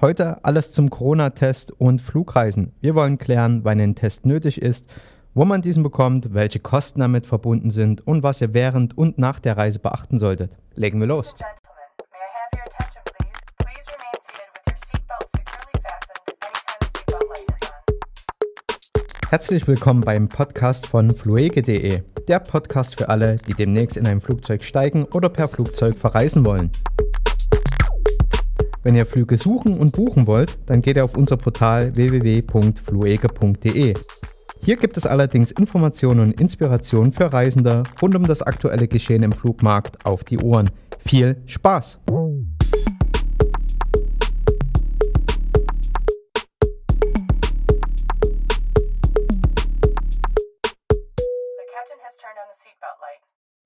Heute alles zum Corona-Test und Flugreisen. Wir wollen klären, wann ein Test nötig ist, wo man diesen bekommt, welche Kosten damit verbunden sind und was ihr während und nach der Reise beachten solltet. Legen wir los. Herzlich willkommen beim Podcast von fluege.de, der Podcast für alle, die demnächst in ein Flugzeug steigen oder per Flugzeug verreisen wollen. Wenn ihr Flüge suchen und buchen wollt, dann geht ihr auf unser Portal www.fluege.de. Hier gibt es allerdings Informationen und Inspirationen für Reisende rund um das aktuelle Geschehen im Flugmarkt auf die Ohren. Viel Spaß!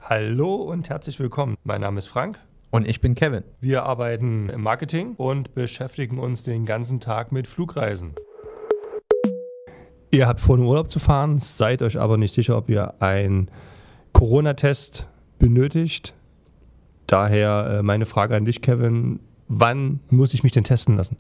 Hallo und herzlich willkommen. Mein Name ist Frank und ich bin Kevin. Wir arbeiten im Marketing und beschäftigen uns den ganzen Tag mit Flugreisen. Ihr habt vor, in Urlaub zu fahren, seid euch aber nicht sicher, ob ihr einen Corona-Test benötigt. Daher äh, meine Frage an dich, Kevin. Wann muss ich mich denn testen lassen?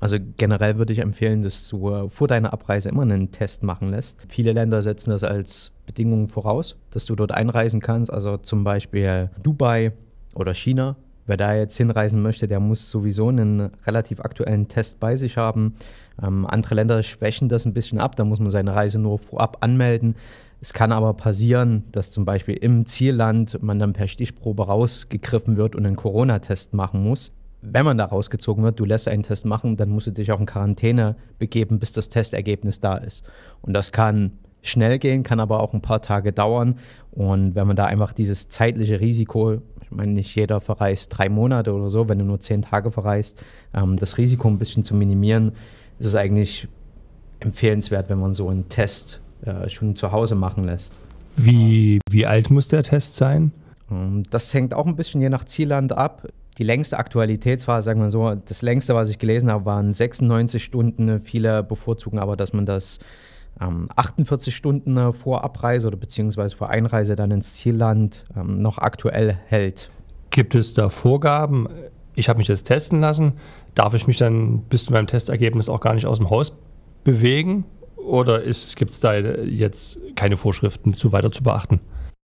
Also generell würde ich empfehlen, dass du äh, vor deiner Abreise immer einen Test machen lässt. Viele Länder setzen das als Bedingung voraus, dass du dort einreisen kannst. Also zum Beispiel Dubai oder China. Wer da jetzt hinreisen möchte, der muss sowieso einen relativ aktuellen Test bei sich haben. Ähm, andere Länder schwächen das ein bisschen ab, da muss man seine Reise nur vorab anmelden. Es kann aber passieren, dass zum Beispiel im Zielland man dann per Stichprobe rausgegriffen wird und einen Corona-Test machen muss. Wenn man da rausgezogen wird, du lässt einen Test machen, dann musst du dich auch in Quarantäne begeben, bis das Testergebnis da ist. Und das kann schnell gehen, kann aber auch ein paar Tage dauern. Und wenn man da einfach dieses zeitliche Risiko meine, nicht jeder verreist drei Monate oder so, wenn du nur zehn Tage verreist. Ähm, das Risiko ein bisschen zu minimieren, ist es eigentlich empfehlenswert, wenn man so einen Test äh, schon zu Hause machen lässt. Wie, wie alt muss der Test sein? Ähm, das hängt auch ein bisschen je nach Zielland ab. Die längste Aktualitätsphase, sagen wir so, das längste, was ich gelesen habe, waren 96 Stunden. Viele bevorzugen aber, dass man das 48 Stunden äh, vor Abreise oder beziehungsweise vor Einreise dann ins Zielland ähm, noch aktuell hält. Gibt es da Vorgaben? Ich habe mich jetzt testen lassen. Darf ich mich dann bis zu meinem Testergebnis auch gar nicht aus dem Haus bewegen? Oder gibt es da jetzt keine Vorschriften zu weiter zu beachten?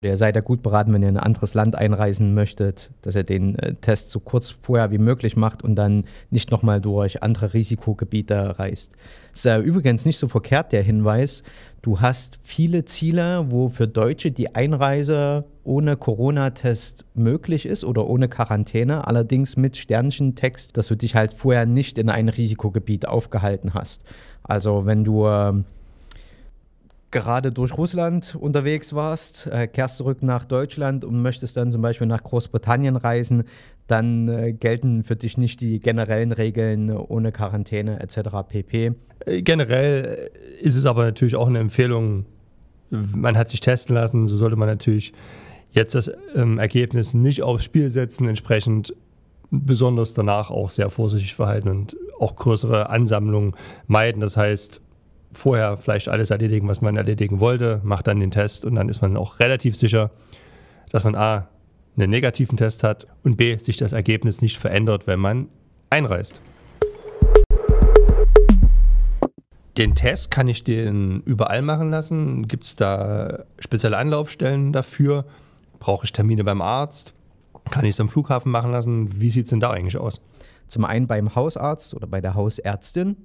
Ihr seid ja gut beraten, wenn ihr in ein anderes Land einreisen möchtet, dass ihr den äh, Test so kurz vorher wie möglich macht und dann nicht nochmal durch andere Risikogebiete reist. Ist ja übrigens nicht so verkehrt der Hinweis. Du hast viele Ziele, wo für Deutsche die Einreise ohne Corona-Test möglich ist oder ohne Quarantäne, allerdings mit Sternchentext, dass du dich halt vorher nicht in ein Risikogebiet aufgehalten hast. Also wenn du ähm, gerade durch Russland unterwegs warst, äh, kehrst zurück nach Deutschland und möchtest dann zum Beispiel nach Großbritannien reisen, dann äh, gelten für dich nicht die generellen Regeln ohne Quarantäne etc. pp. Äh, generell ist es aber natürlich auch eine Empfehlung, man hat sich testen lassen, so sollte man natürlich jetzt das ähm, Ergebnis nicht aufs Spiel setzen, entsprechend besonders danach auch sehr vorsichtig verhalten und auch größere Ansammlungen meiden. Das heißt, vorher vielleicht alles erledigen, was man erledigen wollte, macht dann den Test und dann ist man auch relativ sicher, dass man A, einen negativen Test hat und B, sich das Ergebnis nicht verändert, wenn man einreist. Den Test kann ich den überall machen lassen. Gibt es da spezielle Anlaufstellen dafür? Brauche ich Termine beim Arzt? Kann ich es am Flughafen machen lassen? Wie sieht es denn da eigentlich aus? Zum einen beim Hausarzt oder bei der Hausärztin.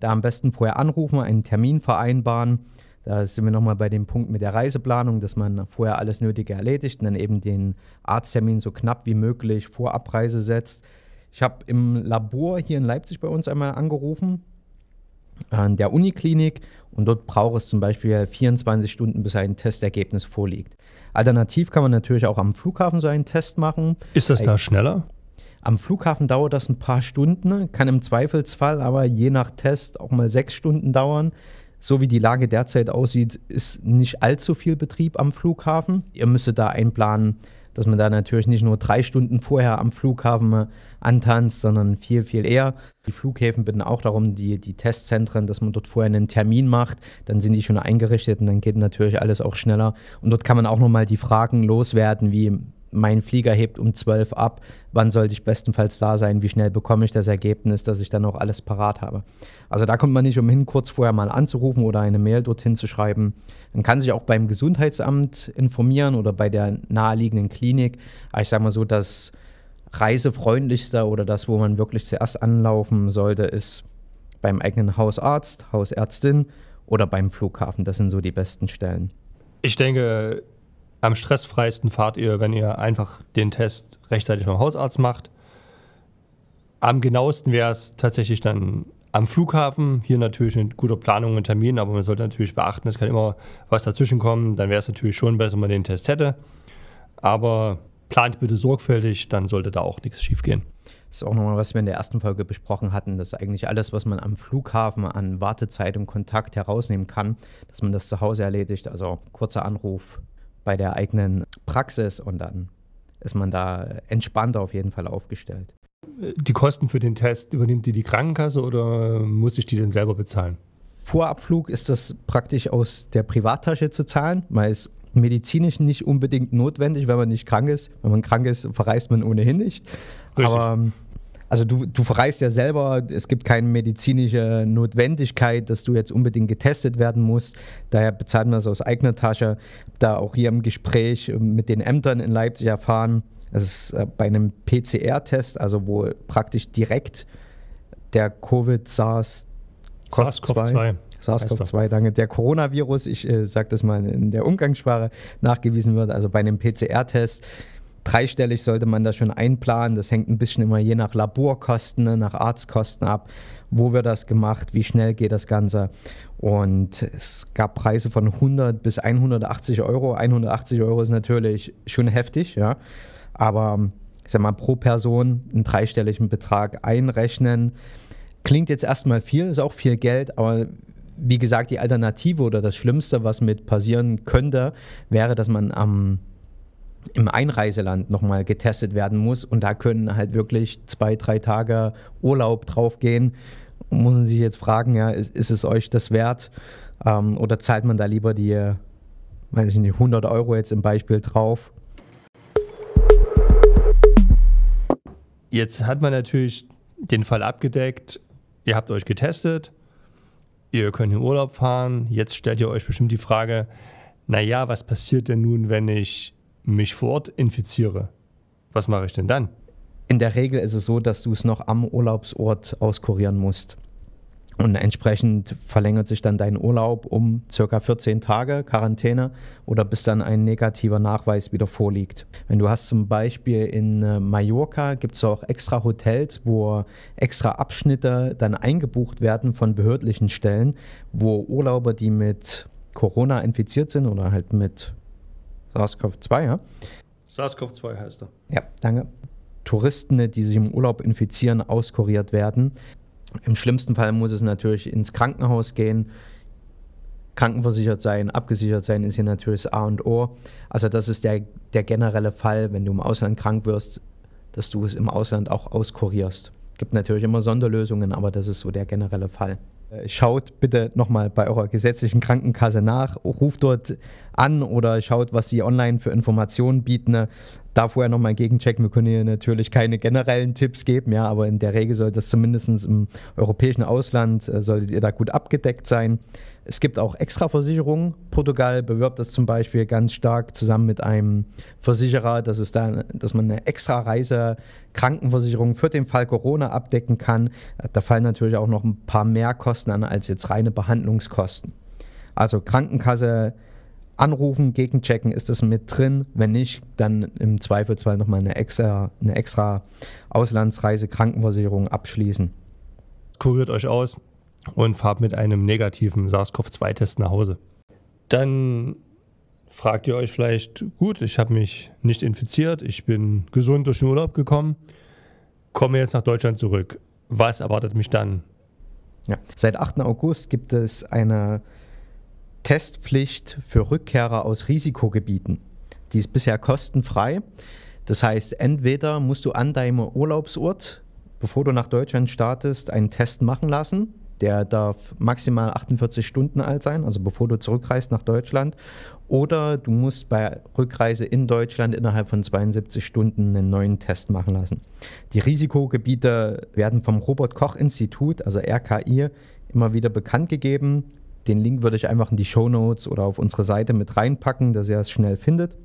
Da am besten vorher anrufen, einen Termin vereinbaren. Da sind wir nochmal bei dem Punkt mit der Reiseplanung, dass man vorher alles Nötige erledigt und dann eben den Arzttermin so knapp wie möglich vor Abreise setzt. Ich habe im Labor hier in Leipzig bei uns einmal angerufen, an der Uniklinik, und dort braucht es zum Beispiel 24 Stunden, bis ein Testergebnis vorliegt. Alternativ kann man natürlich auch am Flughafen so einen Test machen. Ist das da schneller? Am Flughafen dauert das ein paar Stunden, kann im Zweifelsfall aber je nach Test auch mal sechs Stunden dauern. So wie die Lage derzeit aussieht, ist nicht allzu viel Betrieb am Flughafen. Ihr müsstet da einplanen, dass man da natürlich nicht nur drei Stunden vorher am Flughafen antanzt, sondern viel, viel eher. Die Flughäfen bitten auch darum, die, die Testzentren, dass man dort vorher einen Termin macht. Dann sind die schon eingerichtet und dann geht natürlich alles auch schneller. Und dort kann man auch nochmal die Fragen loswerden, wie mein Flieger hebt um 12 ab, wann sollte ich bestenfalls da sein, wie schnell bekomme ich das Ergebnis, dass ich dann auch alles parat habe. Also da kommt man nicht umhin, kurz vorher mal anzurufen oder eine Mail dorthin zu schreiben. Man kann sich auch beim Gesundheitsamt informieren oder bei der naheliegenden Klinik. Aber ich sage mal so, das reisefreundlichste oder das, wo man wirklich zuerst anlaufen sollte, ist beim eigenen Hausarzt, Hausärztin oder beim Flughafen. Das sind so die besten Stellen. Ich denke, am stressfreisten fahrt ihr, wenn ihr einfach den Test rechtzeitig beim Hausarzt macht. Am genauesten wäre es tatsächlich dann am Flughafen. Hier natürlich mit guter Planung und Termin, aber man sollte natürlich beachten, es kann immer was dazwischen kommen. Dann wäre es natürlich schon besser, wenn man den Test hätte. Aber plant bitte sorgfältig, dann sollte da auch nichts schiefgehen. Das ist auch nochmal, was wir in der ersten Folge besprochen hatten, dass eigentlich alles, was man am Flughafen an Wartezeit und Kontakt herausnehmen kann, dass man das zu Hause erledigt. Also kurzer Anruf bei der eigenen Praxis und dann ist man da entspannter auf jeden Fall aufgestellt. Die Kosten für den Test, übernimmt die die Krankenkasse oder muss ich die denn selber bezahlen? Vorabflug ist das praktisch aus der Privattasche zu zahlen, weil es medizinisch nicht unbedingt notwendig, wenn man nicht krank ist. Wenn man krank ist, verreist man ohnehin nicht. Richtig. Aber ähm, also du, du verreist ja selber, es gibt keine medizinische Notwendigkeit, dass du jetzt unbedingt getestet werden musst. Daher bezahlt man das aus eigener Tasche. Da auch hier im Gespräch mit den Ämtern in Leipzig erfahren, es ist äh, bei einem PCR-Test, also wo praktisch direkt der Covid-SARS-CoV-2 SARS-CoV-2, danke, der Coronavirus, ich äh, sage das mal in der Umgangssprache, nachgewiesen wird, also bei einem PCR-Test Dreistellig sollte man das schon einplanen. Das hängt ein bisschen immer je nach Laborkosten, ne, nach Arztkosten ab. Wo wird das gemacht? Wie schnell geht das Ganze? Und es gab Preise von 100 bis 180 Euro. 180 Euro ist natürlich schon heftig, ja. Aber ich sag mal, pro Person einen dreistelligen Betrag einrechnen. Klingt jetzt erstmal viel, ist auch viel Geld, aber wie gesagt, die Alternative oder das Schlimmste, was mit passieren könnte, wäre, dass man am im Einreiseland nochmal getestet werden muss. Und da können halt wirklich zwei, drei Tage Urlaub draufgehen. Muss man sich jetzt fragen, ja, ist, ist es euch das wert? Ähm, oder zahlt man da lieber die, weiß ich nicht, 100 Euro jetzt im Beispiel drauf? Jetzt hat man natürlich den Fall abgedeckt. Ihr habt euch getestet. Ihr könnt in Urlaub fahren. Jetzt stellt ihr euch bestimmt die Frage, naja, was passiert denn nun, wenn ich mich vor Ort infiziere, was mache ich denn dann? In der Regel ist es so, dass du es noch am Urlaubsort auskurieren musst. Und entsprechend verlängert sich dann dein Urlaub um circa 14 Tage Quarantäne oder bis dann ein negativer Nachweis wieder vorliegt. Wenn du hast zum Beispiel in äh, Mallorca, gibt es auch extra Hotels, wo extra Abschnitte dann eingebucht werden von behördlichen Stellen, wo Urlauber, die mit Corona infiziert sind oder halt mit SARS-CoV-2, ja? SARS-CoV-2 heißt er. Ja, danke. Touristen, die sich im Urlaub infizieren, auskuriert werden. Im schlimmsten Fall muss es natürlich ins Krankenhaus gehen. Krankenversichert sein, abgesichert sein ist hier natürlich das A und O. Also das ist der, der generelle Fall, wenn du im Ausland krank wirst, dass du es im Ausland auch auskurierst. Gibt natürlich immer Sonderlösungen, aber das ist so der generelle Fall. Äh, schaut bitte nochmal bei eurer gesetzlichen Krankenkasse nach, ruft dort an oder schaut, was sie online für Informationen bieten. Da vorher nochmal gegenchecken. Wir können hier natürlich keine generellen Tipps geben, ja, aber in der Regel sollte das zumindest im europäischen Ausland, äh, solltet ihr da gut abgedeckt sein. Es gibt auch Extraversicherungen. Portugal bewirbt das zum Beispiel ganz stark zusammen mit einem Versicherer, dass, es da, dass man eine extra Reise-Krankenversicherung für den Fall Corona abdecken kann. Da fallen natürlich auch noch ein paar mehr Kosten an als jetzt reine Behandlungskosten. Also Krankenkasse anrufen, gegenchecken, ist das mit drin? Wenn nicht, dann im Zweifelsfall nochmal eine extra, eine extra Auslandsreise-Krankenversicherung abschließen. Kuriert euch aus, und fahrt mit einem negativen SARS-CoV-2-Test nach Hause. Dann fragt ihr euch vielleicht, gut, ich habe mich nicht infiziert, ich bin gesund durch den Urlaub gekommen, komme jetzt nach Deutschland zurück. Was erwartet mich dann? Ja. Seit 8. August gibt es eine Testpflicht für Rückkehrer aus Risikogebieten. Die ist bisher kostenfrei. Das heißt, entweder musst du an deinem Urlaubsort, bevor du nach Deutschland startest, einen Test machen lassen Der darf maximal 48 Stunden alt sein, also bevor du zurückreist nach Deutschland. Oder du musst bei Rückreise in Deutschland innerhalb von 72 Stunden einen neuen Test machen lassen. Die Risikogebiete werden vom Robert Koch Institut, also RKI, immer wieder bekannt gegeben. Den Link würde ich einfach in die Show Notes oder auf unsere Seite mit reinpacken, dass ihr es schnell findet.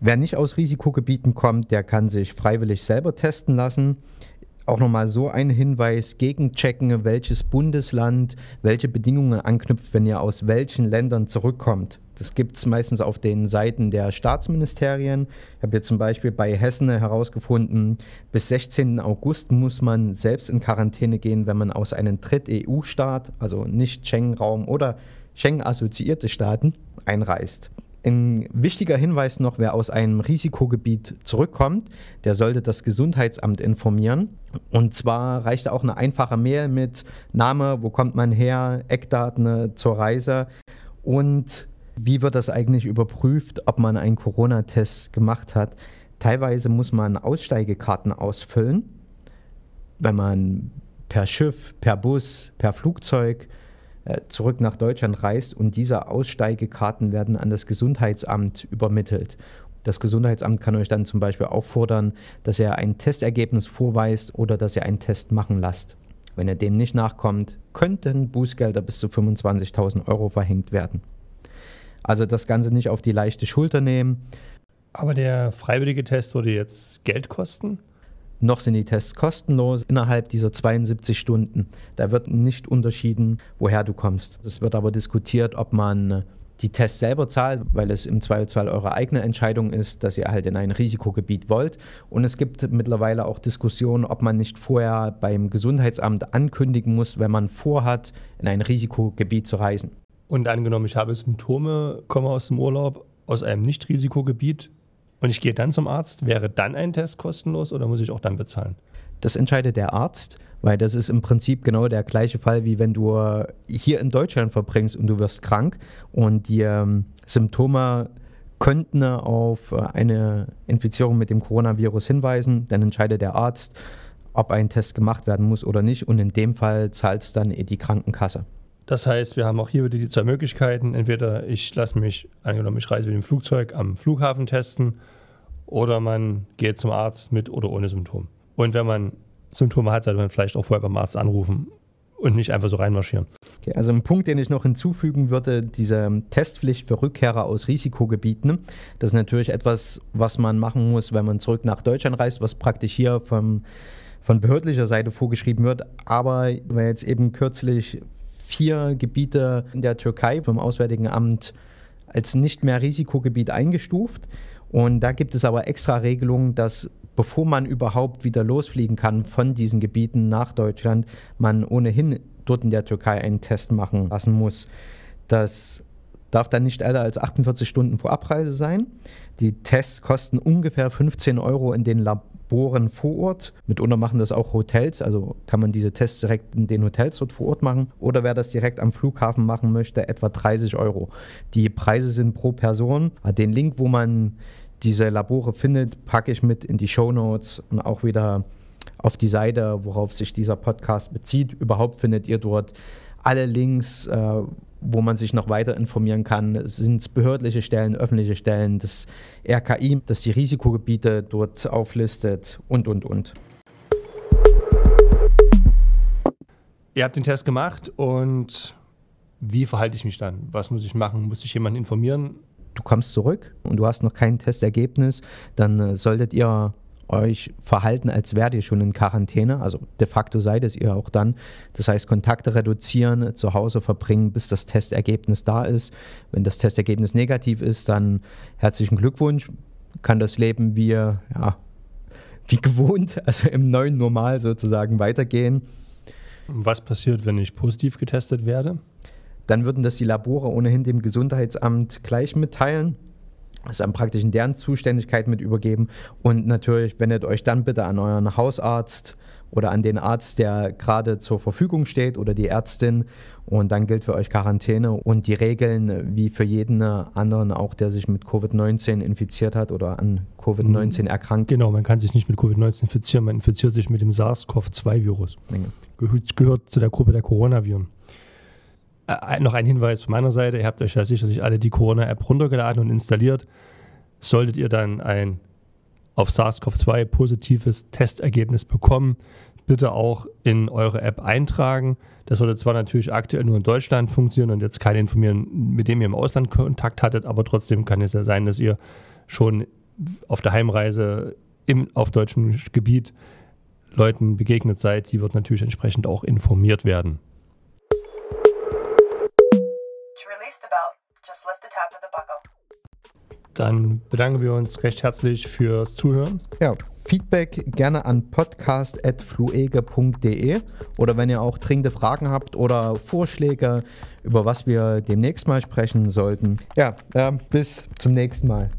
Wer nicht aus Risikogebieten kommt, der kann sich freiwillig selber testen lassen. Auch nochmal so ein Hinweis, gegenchecken, welches Bundesland welche Bedingungen anknüpft, wenn ihr aus welchen Ländern zurückkommt. Das gibt es meistens auf den Seiten der Staatsministerien. Ich habe hier zum Beispiel bei Hessen herausgefunden, bis 16. August muss man selbst in Quarantäne gehen, wenn man aus einem Dritt-EU-Staat, also nicht Schengen-Raum oder Schengen-assoziierte Staaten, einreist. Ein wichtiger Hinweis noch, wer aus einem Risikogebiet zurückkommt, der sollte das Gesundheitsamt informieren. Und zwar reicht auch eine einfache Mail mit Name, wo kommt man her, Eckdaten zur Reise und wie wird das eigentlich überprüft, ob man einen Corona-Test gemacht hat? Teilweise muss man Aussteigekarten ausfüllen, wenn man per Schiff, per Bus, per Flugzeug äh, zurück nach Deutschland reist und diese Aussteigekarten werden an das Gesundheitsamt übermittelt. Das Gesundheitsamt kann euch dann zum Beispiel auffordern, dass ihr ein Testergebnis vorweist oder dass ihr einen Test machen lasst. Wenn ihr dem nicht nachkommt, könnten Bußgelder bis zu 25.000 Euro verhängt werden. Also das Ganze nicht auf die leichte Schulter nehmen. Aber der freiwillige Test würde jetzt Geld kosten? Noch sind die Tests kostenlos innerhalb dieser 72 Stunden. Da wird nicht unterschieden, woher du kommst. Es wird aber diskutiert, ob man die Tests selber zahlt, weil es im Zweifelsfall eure eigene Entscheidung ist, dass ihr halt in ein Risikogebiet wollt. Und es gibt mittlerweile auch Diskussionen, ob man nicht vorher beim Gesundheitsamt ankündigen muss, wenn man vorhat, in ein Risikogebiet zu reisen. Und angenommen, ich habe Symptome, komme aus dem Urlaub, aus einem Nicht-Risikogebiet und ich gehe dann zum Arzt, wäre dann ein Test kostenlos oder muss ich auch dann bezahlen? Das entscheidet der Arzt, weil das ist im Prinzip genau der gleiche Fall, wie wenn du hier in Deutschland verbringst und du wirst krank und die ähm, Symptome könnten auf eine Infizierung mit dem Coronavirus hinweisen. Dann entscheidet der Arzt, ob ein Test gemacht werden muss oder nicht und in dem Fall zahlt es dann die Krankenkasse. Das heißt, wir haben auch hier wieder die zwei Möglichkeiten. Entweder ich lasse mich, angenommen, ich reise mit dem Flugzeug am Flughafen testen oder man geht zum Arzt mit oder ohne Symptom. Und wenn man Symptome hat, sollte man vielleicht auch vorher beim Arzt anrufen und nicht einfach so reinmarschieren. Okay, also ein Punkt, den ich noch hinzufügen würde, diese Testpflicht für Rückkehrer aus Risikogebieten. Das ist natürlich etwas, was man machen muss, wenn man zurück nach Deutschland reist, was praktisch hier vom, von behördlicher Seite vorgeschrieben wird. Aber weil jetzt eben kürzlich vier Gebiete in der Türkei vom Auswärtigen Amt als nicht mehr Risikogebiet eingestuft. Und da gibt es aber extra Regelungen, dass bevor man überhaupt wieder losfliegen kann von diesen Gebieten nach Deutschland, man ohnehin dort in der Türkei einen Test machen lassen muss. Das darf dann nicht älter als 48 Stunden vor Abreise sein. Die Tests kosten ungefähr 15 Euro in den Laboren Laboren vor Ort. Mitunter machen das auch Hotels, also kann man diese Tests direkt in den Hotels dort vor Ort machen. Oder wer das direkt am Flughafen machen möchte, etwa 30 Euro. Die Preise sind pro Person. Den Link, wo man diese Labore findet, packe ich mit in die Show Notes und auch wieder auf die Seite, worauf sich dieser Podcast bezieht. Überhaupt findet ihr dort alle Links, äh, wo man sich noch weiter informieren kann. Sind es behördliche Stellen, öffentliche Stellen, das RKI, das die Risikogebiete dort auflistet und, und, und. Ihr habt den Test gemacht und wie verhalte ich mich dann? Was muss ich machen? Muss ich jemanden informieren? Du kommst zurück und du hast noch kein Testergebnis, dann äh, solltet ihr euch verhalten, als wärt ihr schon in Quarantäne. Also de facto seid es ihr auch dann. Das heißt, Kontakte reduzieren, zu Hause verbringen, bis das Testergebnis da ist. Wenn das Testergebnis negativ ist, dann herzlichen Glückwunsch. Kann das Leben wie, ja, wie gewohnt, also im neuen Normal sozusagen weitergehen. Was passiert, wenn ich positiv getestet werde? Dann würden das die Labore ohnehin dem Gesundheitsamt gleich mitteilen es dann praktisch in deren Zuständigkeit mit übergeben. Und natürlich wendet euch dann bitte an euren Hausarzt oder an den Arzt, der gerade zur Verfügung steht oder die Ärztin. Und dann gilt für euch Quarantäne und die Regeln wie für jeden anderen, auch der sich mit Covid-19 infiziert hat oder an Covid-19 mhm. erkrankt. Genau, man kann sich nicht mit Covid-19 infizieren, man infiziert sich mit dem SARS-CoV-2-Virus. Ja. Gehört, gehört zu der Gruppe der Coronaviren. Äh, noch ein Hinweis von meiner Seite. Ihr habt euch ja sicherlich alle die Corona-App runtergeladen und installiert. Solltet ihr dann ein auf SARS-CoV-2 positives Testergebnis bekommen, bitte auch in eure App eintragen. Das sollte zwar natürlich aktuell nur in Deutschland funktionieren und jetzt keinen informieren, mit dem ihr im Ausland Kontakt hattet, aber trotzdem kann es ja sein, dass ihr schon auf der Heimreise im, auf deutschem Gebiet Leuten begegnet seid. Die wird natürlich entsprechend auch informiert werden. Dann bedanken wir uns recht herzlich fürs Zuhören. Ja, Feedback gerne an podcast.fluege.de oder wenn ihr auch dringende Fragen habt oder Vorschläge, über was wir demnächst mal sprechen sollten. Ja, äh, bis zum nächsten Mal.